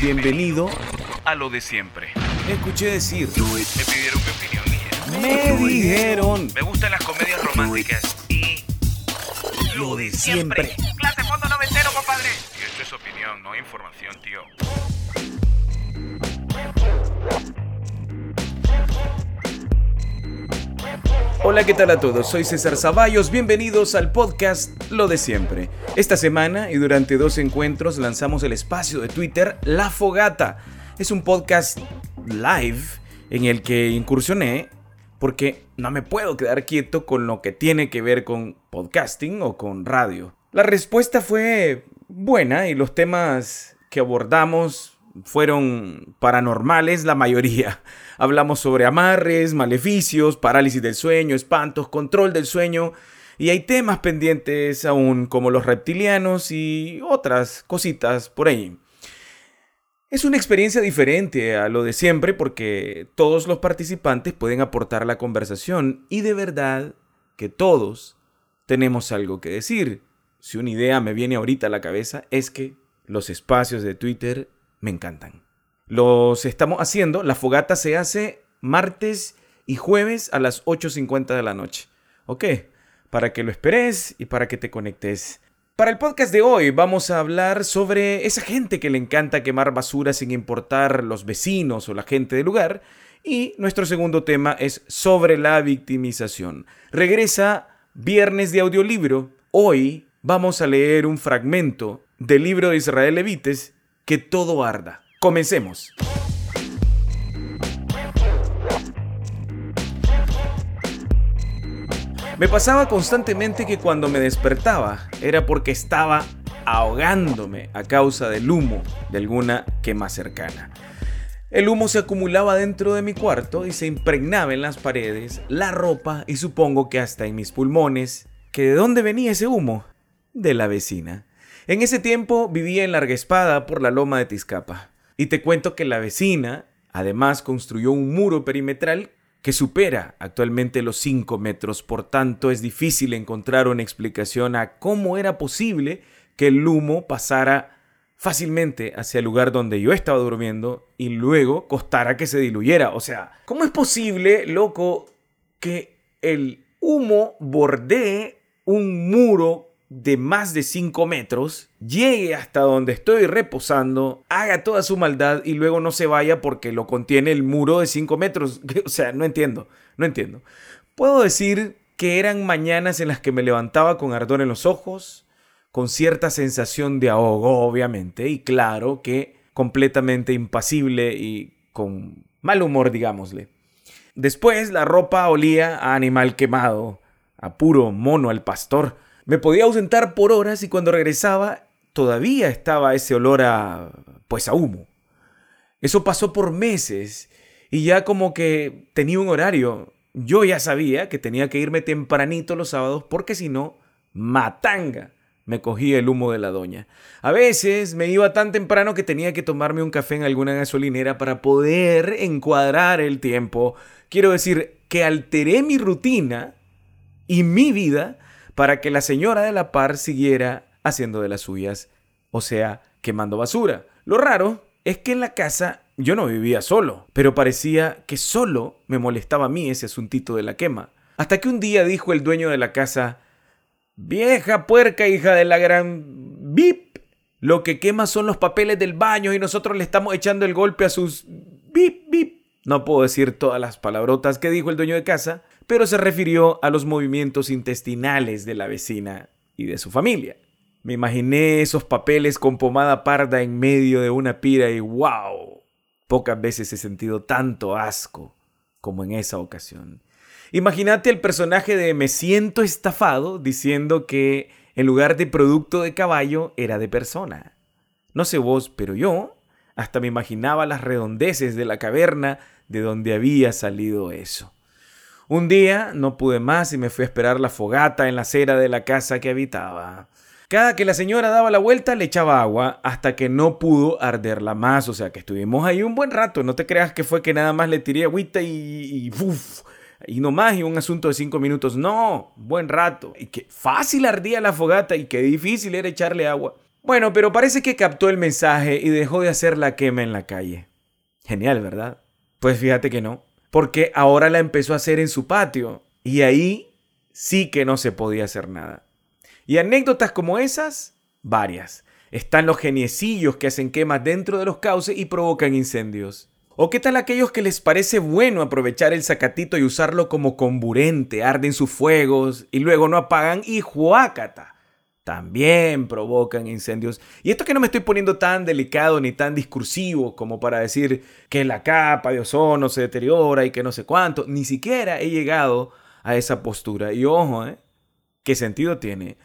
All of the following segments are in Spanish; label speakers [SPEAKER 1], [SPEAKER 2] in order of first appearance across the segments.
[SPEAKER 1] Bienvenido
[SPEAKER 2] a lo de siempre.
[SPEAKER 1] Escuché decir.
[SPEAKER 2] Me pidieron mi opinión.
[SPEAKER 1] Me dijeron.
[SPEAKER 2] Me gustan las comedias románticas y
[SPEAKER 1] Lo de siempre.
[SPEAKER 2] Clase fondo noventero, compadre. Y esto es opinión, no información, tío.
[SPEAKER 1] Hola, ¿qué tal a todos? Soy César Zaballos, bienvenidos al podcast Lo de Siempre. Esta semana y durante dos encuentros lanzamos el espacio de Twitter La Fogata. Es un podcast live en el que incursioné porque no me puedo quedar quieto con lo que tiene que ver con podcasting o con radio. La respuesta fue buena y los temas que abordamos fueron paranormales la mayoría. Hablamos sobre amarres, maleficios, parálisis del sueño, espantos, control del sueño. Y hay temas pendientes aún como los reptilianos y otras cositas por ahí. Es una experiencia diferente a lo de siempre porque todos los participantes pueden aportar la conversación y de verdad que todos tenemos algo que decir. Si una idea me viene ahorita a la cabeza es que los espacios de Twitter me encantan. Los estamos haciendo, la fogata se hace martes y jueves a las 8.50 de la noche. ¿Ok? Para que lo esperes y para que te conectes. Para el podcast de hoy vamos a hablar sobre esa gente que le encanta quemar basura sin importar los vecinos o la gente del lugar. Y nuestro segundo tema es sobre la victimización. Regresa viernes de audiolibro. Hoy vamos a leer un fragmento del libro de Israel Levites que todo arda. Comencemos. Me pasaba constantemente que cuando me despertaba era porque estaba ahogándome a causa del humo de alguna quema cercana. El humo se acumulaba dentro de mi cuarto y se impregnaba en las paredes, la ropa y supongo que hasta en mis pulmones. ¿Que de dónde venía ese humo? De la vecina. En ese tiempo vivía en Larga Espada por la loma de Tizcapa. Y te cuento que la vecina además construyó un muro perimetral que supera actualmente los 5 metros, por tanto es difícil encontrar una explicación a cómo era posible que el humo pasara fácilmente hacia el lugar donde yo estaba durmiendo y luego costara que se diluyera. O sea, ¿cómo es posible, loco, que el humo bordee un muro de más de 5 metros, llegue hasta donde estoy reposando, haga toda su maldad y luego no se vaya porque lo contiene el muro de 5 metros. O sea, no entiendo, no entiendo. Puedo decir que eran mañanas en las que me levantaba con ardor en los ojos, con cierta sensación de ahogo, obviamente, y claro que completamente impasible y con mal humor, digámosle. Después la ropa olía a animal quemado, a puro mono al pastor, me podía ausentar por horas y cuando regresaba todavía estaba ese olor a pues a humo. Eso pasó por meses y ya como que tenía un horario. Yo ya sabía que tenía que irme tempranito los sábados porque si no, matanga me cogía el humo de la doña. A veces me iba tan temprano que tenía que tomarme un café en alguna gasolinera para poder encuadrar el tiempo. Quiero decir que alteré mi rutina y mi vida para que la señora de la par siguiera haciendo de las suyas, o sea, quemando basura. Lo raro es que en la casa yo no vivía solo, pero parecía que solo me molestaba a mí ese asuntito de la quema. Hasta que un día dijo el dueño de la casa, vieja puerca hija de la gran bip, lo que quema son los papeles del baño y nosotros le estamos echando el golpe a sus bip bip. No puedo decir todas las palabrotas que dijo el dueño de casa, pero se refirió a los movimientos intestinales de la vecina y de su familia. Me imaginé esos papeles con pomada parda en medio de una pira y wow, pocas veces he sentido tanto asco como en esa ocasión. Imagínate el personaje de Me siento estafado diciendo que en lugar de producto de caballo era de persona. No sé vos, pero yo hasta me imaginaba las redondeces de la caverna de donde había salido eso. Un día no pude más y me fui a esperar la fogata en la acera de la casa que habitaba. Cada que la señora daba la vuelta le echaba agua hasta que no pudo arderla más. O sea que estuvimos ahí un buen rato. No te creas que fue que nada más le tiré agüita y, y, y no más y un asunto de cinco minutos. No, buen rato. Y qué fácil ardía la fogata y qué difícil era echarle agua. Bueno, pero parece que captó el mensaje y dejó de hacer la quema en la calle. Genial, ¿verdad? Pues fíjate que no, porque ahora la empezó a hacer en su patio y ahí sí que no se podía hacer nada. Y anécdotas como esas, varias. Están los geniecillos que hacen quemas dentro de los cauces y provocan incendios. ¿O qué tal aquellos que les parece bueno aprovechar el zacatito y usarlo como comburente, arden sus fuegos y luego no apagan y juácata? También provocan incendios. Y esto que no me estoy poniendo tan delicado ni tan discursivo como para decir que la capa de ozono se deteriora y que no sé cuánto. Ni siquiera he llegado a esa postura. Y ojo, ¿eh? ¿Qué sentido tiene?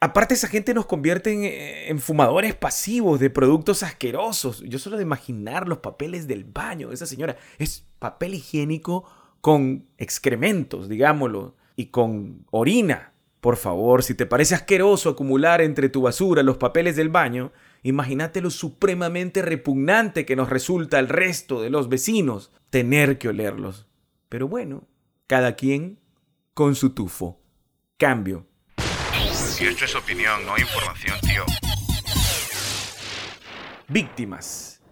[SPEAKER 1] Aparte, esa gente nos convierte en, fumadores pasivos de productos asquerosos. Yo solo de imaginar los papeles del baño de esa señora. Es papel higiénico con excrementos, digámoslo, y con orina. Por favor, si te parece asqueroso acumular entre tu basura los papeles del baño, imagínate lo supremamente repugnante que nos resulta al resto de los vecinos tener que olerlos. Pero bueno, cada quien con su tufo. Cambio.
[SPEAKER 2] Y esto es opinión, no información, tío.
[SPEAKER 1] Víctimas.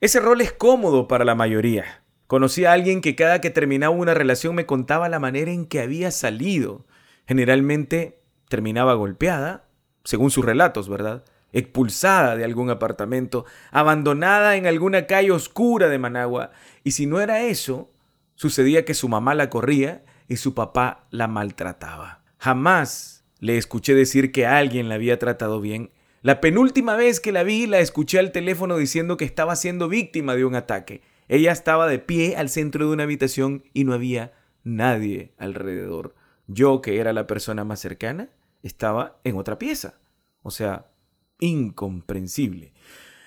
[SPEAKER 1] Ese rol es cómodo para la mayoría. Conocí a alguien que cada que terminaba una relación me contaba la manera en que había salido. Generalmente terminaba golpeada, según sus relatos, ¿verdad? Expulsada de algún apartamento, abandonada en alguna calle oscura de Managua. Y si no era eso, sucedía que su mamá la corría y su papá la maltrataba. Jamás le escuché decir que alguien la había tratado bien. La penúltima vez que la vi, la escuché al teléfono diciendo que estaba siendo víctima de un ataque. Ella estaba de pie al centro de una habitación y no había nadie alrededor. Yo, que era la persona más cercana, estaba en otra pieza. O sea, incomprensible.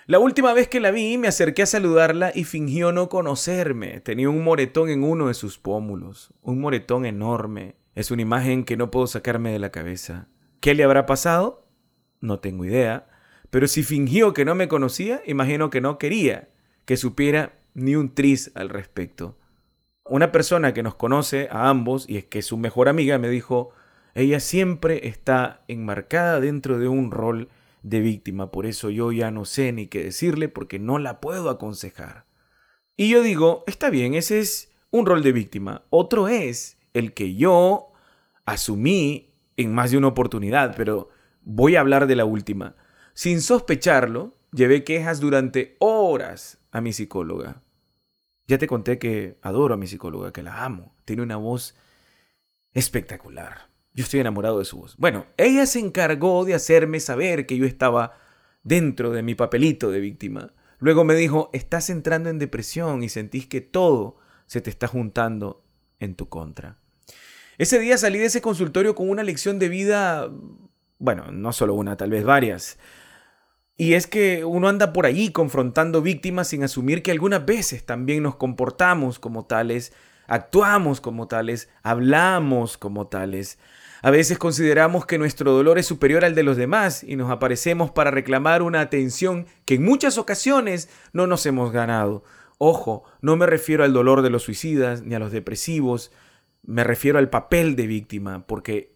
[SPEAKER 1] La última vez que la vi, me acerqué a saludarla y fingió no conocerme. Tenía un moretón en uno de sus pómulos, un moretón enorme, es una imagen que no puedo sacarme de la cabeza. ¿Qué le habrá pasado? No tengo idea. Pero si fingió que no me conocía, imagino que no quería que supiera ni un tris al respecto. Una persona que nos conoce a ambos y es que su mejor amiga me dijo, ella siempre está enmarcada dentro de un rol de víctima, por eso yo ya no sé ni qué decirle porque no la puedo aconsejar. Y yo digo, está bien, ese es un rol de víctima. Otro es el que yo asumí en más de una oportunidad, pero voy a hablar de la última. Sin sospecharlo, llevé quejas durante horas a mi psicóloga. Ya te conté que adoro a mi psicóloga, que la amo. Tiene una voz espectacular. Yo estoy enamorado de su voz. Bueno, ella se encargó de hacerme saber que yo estaba dentro de mi papelito de víctima. Luego me dijo, estás entrando en depresión y sentís que todo se te está juntando en tu contra. Ese día salí de ese consultorio con una lección de vida, bueno, no solo una, tal vez varias. Y es que uno anda por allí confrontando víctimas sin asumir que algunas veces también nos comportamos como tales, actuamos como tales, hablamos como tales. A veces consideramos que nuestro dolor es superior al de los demás y nos aparecemos para reclamar una atención que en muchas ocasiones no nos hemos ganado. Ojo, no me refiero al dolor de los suicidas ni a los depresivos, me refiero al papel de víctima, porque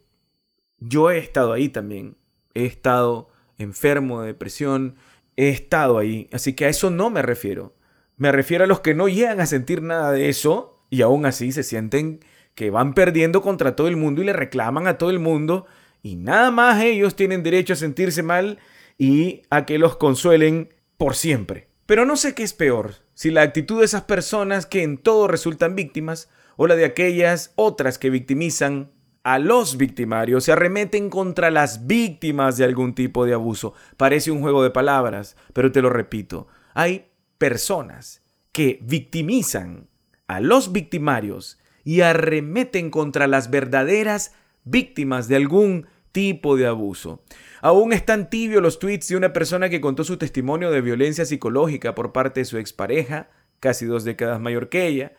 [SPEAKER 1] yo he estado ahí también. He estado enfermo de depresión, he estado ahí. Así que a eso no me refiero. Me refiero a los que no llegan a sentir nada de eso y aún así se sienten que van perdiendo contra todo el mundo y le reclaman a todo el mundo y nada más ellos tienen derecho a sentirse mal y a que los consuelen por siempre. Pero no sé qué es peor, si la actitud de esas personas que en todo resultan víctimas o la de aquellas otras que victimizan a los victimarios, se arremeten contra las víctimas de algún tipo de abuso. Parece un juego de palabras, pero te lo repito, hay personas que victimizan a los victimarios y arremeten contra las verdaderas víctimas de algún tipo de abuso. Aún están tibios los tweets de una persona que contó su testimonio de violencia psicológica por parte de su expareja, casi dos décadas mayor que ella,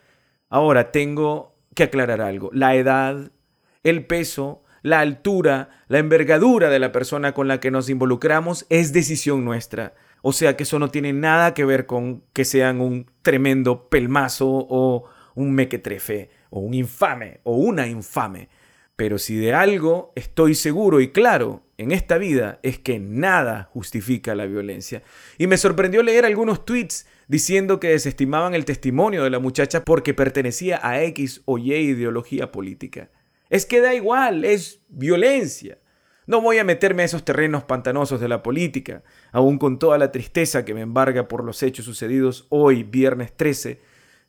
[SPEAKER 1] Ahora, tengo que aclarar algo. La edad, el peso, la altura, la envergadura de la persona con la que nos involucramos es decisión nuestra. O sea que eso no tiene nada que ver con que sean un tremendo pelmazo o un mequetrefe o un infame o una infame. Pero si de algo estoy seguro y claro en esta vida es que nada justifica la violencia. Y me sorprendió leer algunos tweets diciendo que desestimaban el testimonio de la muchacha porque pertenecía a X o Y ideología política. Es que da igual, es violencia. No voy a meterme a esos terrenos pantanosos de la política, aún con toda la tristeza que me embarga por los hechos sucedidos hoy, viernes 13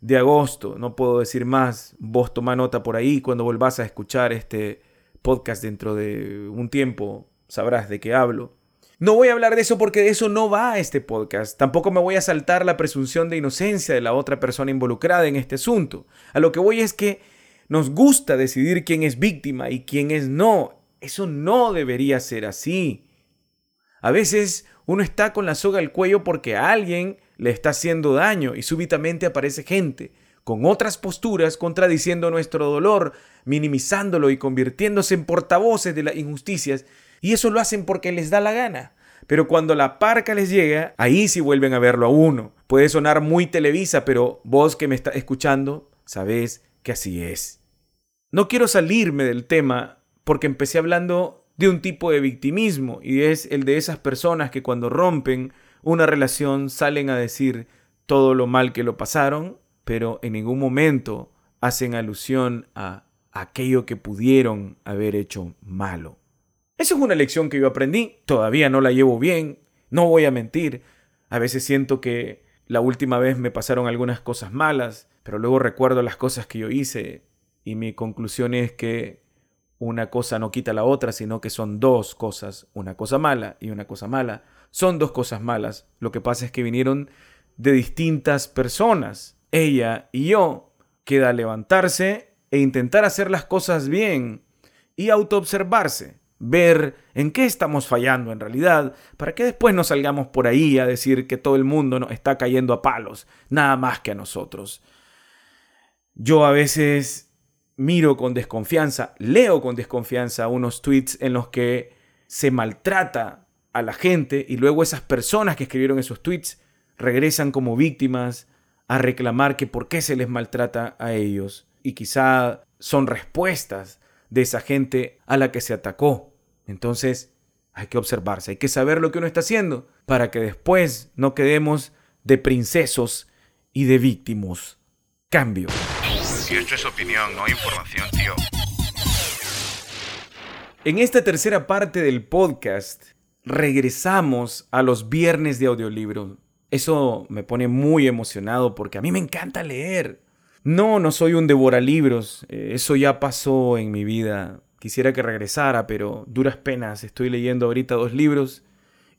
[SPEAKER 1] de agosto. No puedo decir más, vos toma nota por ahí cuando volvás a escuchar este podcast dentro de un tiempo, sabrás de qué hablo. No voy a hablar de eso porque de eso no va este podcast. Tampoco me voy a saltar la presunción de inocencia de la otra persona involucrada en este asunto. A lo que voy es que nos gusta decidir quién es víctima y quién es no. Eso no debería ser así. A veces uno está con la soga al cuello porque a alguien le está haciendo daño y súbitamente aparece gente con otras posturas contradiciendo nuestro dolor, minimizándolo y convirtiéndose en portavoces de las injusticias y eso lo hacen porque les da la gana. Pero cuando la parca les llega, ahí sí vuelven a verlo a uno. Puede sonar muy televisa, pero vos que me estás escuchando, sabés que así es. No quiero salirme del tema porque empecé hablando de un tipo de victimismo y es el de esas personas que cuando rompen una relación salen a decir todo lo mal que lo pasaron, pero en ningún momento hacen alusión a aquello que pudieron haber hecho malo. Esa es una lección que yo aprendí, todavía no la llevo bien, no voy a mentir. A veces siento que la última vez me pasaron algunas cosas malas, pero luego recuerdo las cosas que yo hice y mi conclusión es que una cosa no quita la otra, sino que son dos cosas, una cosa mala y una cosa mala. Son dos cosas malas. Lo que pasa es que vinieron de distintas personas. Ella y yo. Queda levantarse e intentar hacer las cosas bien y autoobservarse ver en qué estamos fallando en realidad, para que después no salgamos por ahí a decir que todo el mundo está cayendo a palos, nada más que a nosotros. Yo a veces miro con desconfianza, leo con desconfianza unos tweets en los que se maltrata a la gente y luego esas personas que escribieron esos tweets regresan como víctimas a reclamar que por qué se les maltrata a ellos y quizá son respuestas de esa gente a la que se atacó. Entonces, hay que observarse, hay que saber lo que uno está haciendo para que después no quedemos de princesos y de víctimos. Cambio.
[SPEAKER 2] Y esto es opinión, no información, tío.
[SPEAKER 1] En esta tercera parte del podcast, regresamos a los viernes de audiolibro. Eso me pone muy emocionado porque a mí me encanta leer. No, no soy un devoralibros. Eh, eso ya pasó en mi vida quisiera que regresara, pero duras penas. Estoy leyendo ahorita dos libros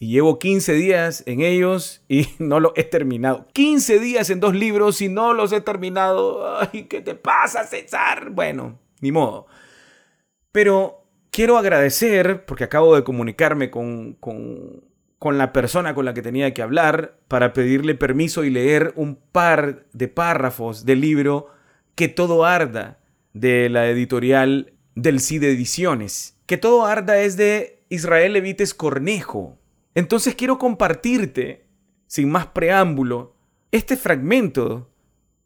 [SPEAKER 1] y llevo 15 días en ellos y no lo he terminado. 15 días en dos libros y no los he terminado. Ay, ¿qué te pasa, César? Bueno, ni modo. Pero quiero agradecer, porque acabo de comunicarme con, con, con la persona con la que tenía que hablar para pedirle permiso y leer un par de párrafos del libro Que todo arda de la editorial del CID Ediciones. Que todo arda es de Israel Levites Cornejo. Entonces quiero compartirte, sin más preámbulo, este fragmento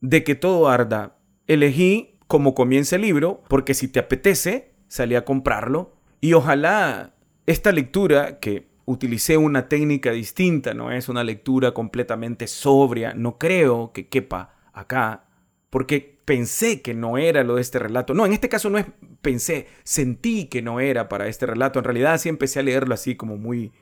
[SPEAKER 1] de Que todo arda. Elegí como comienza el libro, porque si te apetece, salí a comprarlo. Y ojalá esta lectura, que utilicé una técnica distinta, no es una lectura completamente sobria, no creo que quepa acá, porque pensé que no era lo de este relato. No, en este caso no es pensé, sentí que no era para este relato. En realidad sí empecé a leerlo así como muy,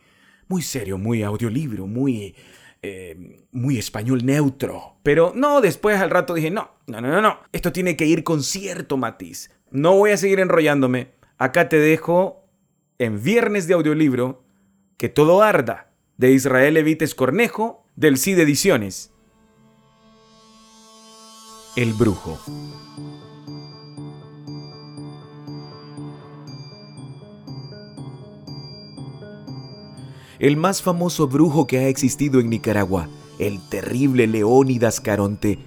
[SPEAKER 1] muy serio, muy audiolibro, muy, eh, muy español neutro. Pero no, después al rato dije, no, no, no, no, no, esto tiene que ir con cierto matiz. No voy a seguir enrollándome. Acá te dejo en Viernes de Audiolibro que todo arda de Israel Evites Cornejo del CID Ediciones. El brujo. El más famoso brujo que ha existido en Nicaragua, el terrible Leónidas Caronte,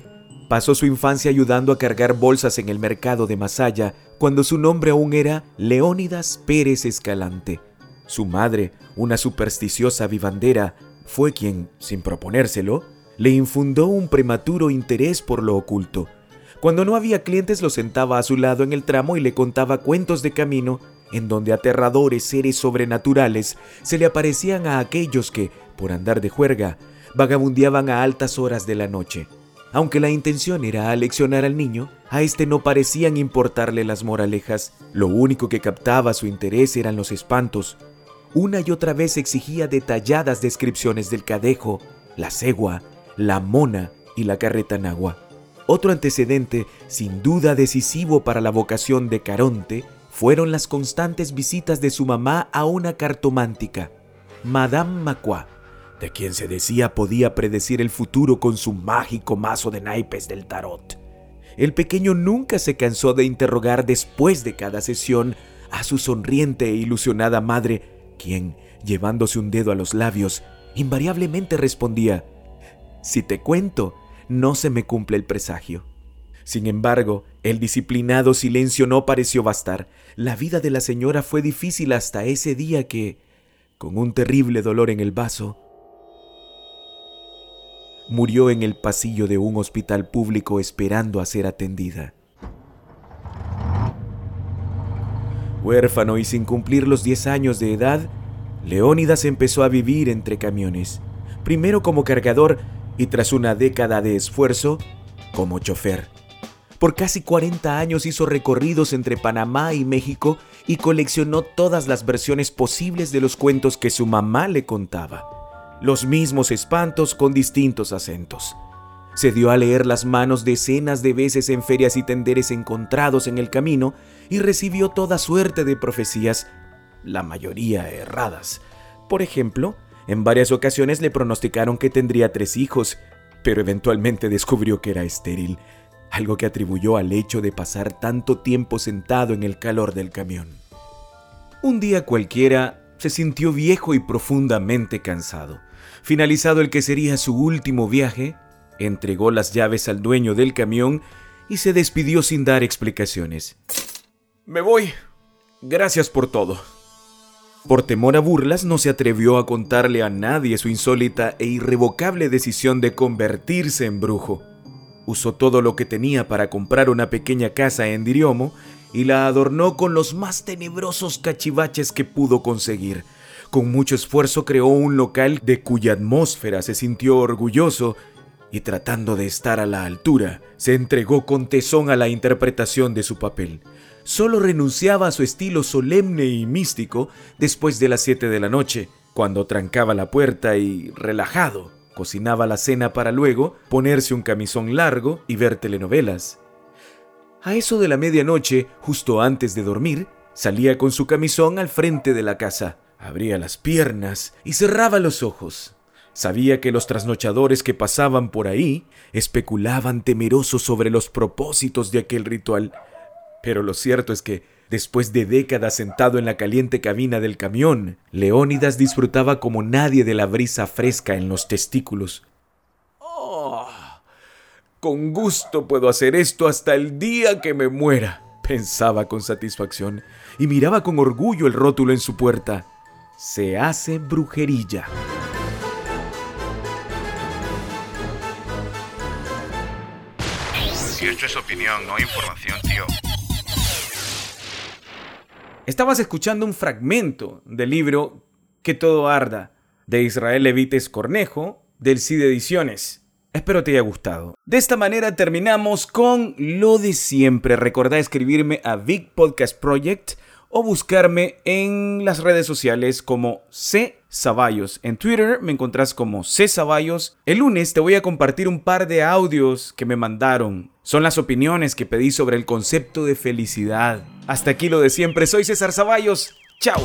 [SPEAKER 1] pasó su infancia ayudando a cargar bolsas en el mercado de Masaya cuando su nombre aún era Leónidas Pérez Escalante. Su madre, una supersticiosa vivandera, fue quien, sin proponérselo, le infundó un prematuro interés por lo oculto. Cuando no había clientes lo sentaba a su lado en el tramo y le contaba cuentos de camino en donde aterradores seres sobrenaturales se le aparecían a aquellos que, por andar de juerga, vagabundeaban a altas horas de la noche. Aunque la intención era aleccionar al niño, a este no parecían importarle las moralejas. Lo único que captaba su interés eran los espantos. Una y otra vez exigía detalladas descripciones del cadejo, la cegua, la mona y la carreta nagua. Otro antecedente, sin duda decisivo para la vocación de Caronte, fueron las constantes visitas de su mamá a una cartomántica, Madame Macua, de quien se decía podía predecir el futuro con su mágico mazo de naipes del tarot. El pequeño nunca se cansó de interrogar después de cada sesión a su sonriente e ilusionada madre, quien, llevándose un dedo a los labios, invariablemente respondía, Si te cuento, no se me cumple el presagio. Sin embargo, el disciplinado silencio no pareció bastar. La vida de la señora fue difícil hasta ese día que, con un terrible dolor en el vaso, murió en el pasillo de un hospital público esperando a ser atendida. Huérfano y sin cumplir los 10 años de edad, Leónidas empezó a vivir entre camiones, primero como cargador y tras una década de esfuerzo, como chofer. Por casi 40 años hizo recorridos entre Panamá y México y coleccionó todas las versiones posibles de los cuentos que su mamá le contaba los mismos espantos con distintos acentos. Se dio a leer las manos decenas de veces en ferias y tenderes encontrados en el camino y recibió toda suerte de profecías, la mayoría erradas. Por ejemplo, en varias ocasiones le pronosticaron que tendría tres hijos, pero eventualmente descubrió que era estéril, algo que atribuyó al hecho de pasar tanto tiempo sentado en el calor del camión. Un día cualquiera se sintió viejo y profundamente cansado. Finalizado el que sería su último viaje, entregó las llaves al dueño del camión y se despidió sin dar explicaciones. Me voy. Gracias por todo. Por temor a burlas, no se atrevió a contarle a nadie su insólita e irrevocable decisión de convertirse en brujo. Usó todo lo que tenía para comprar una pequeña casa en Diriomo y la adornó con los más tenebrosos cachivaches que pudo conseguir con mucho esfuerzo creó un local de cuya atmósfera se sintió orgulloso y tratando de estar a la altura, se entregó con tesón a la interpretación de su papel. Solo renunciaba a su estilo solemne y místico después de las 7 de la noche, cuando trancaba la puerta y, relajado, cocinaba la cena para luego ponerse un camisón largo y ver telenovelas. A eso de la medianoche, justo antes de dormir, salía con su camisón al frente de la casa Abría las piernas y cerraba los ojos. Sabía que los trasnochadores que pasaban por ahí especulaban temerosos sobre los propósitos de aquel ritual. Pero lo cierto es que, después de décadas sentado en la caliente cabina del camión, Leónidas disfrutaba como nadie de la brisa fresca en los testículos. ¡Oh! Con gusto puedo hacer esto hasta el día que me muera, pensaba con satisfacción, y miraba con orgullo el rótulo en su puerta se hace brujería.
[SPEAKER 2] Si esto es opinión, no información, tío.
[SPEAKER 1] Estabas escuchando un fragmento del libro Que todo arda, de Israel Levites Cornejo, del CID Ediciones. Espero te haya gustado. De esta manera terminamos con lo de siempre. Recordá escribirme a Big Podcast Project o buscarme en las redes sociales como C Zaballos. En Twitter me encontrás como C Zaballos. El lunes te voy a compartir un par de audios que me mandaron. Son las opiniones que pedí sobre el concepto de felicidad. Hasta aquí lo de siempre. Soy César Zaballos. Chao.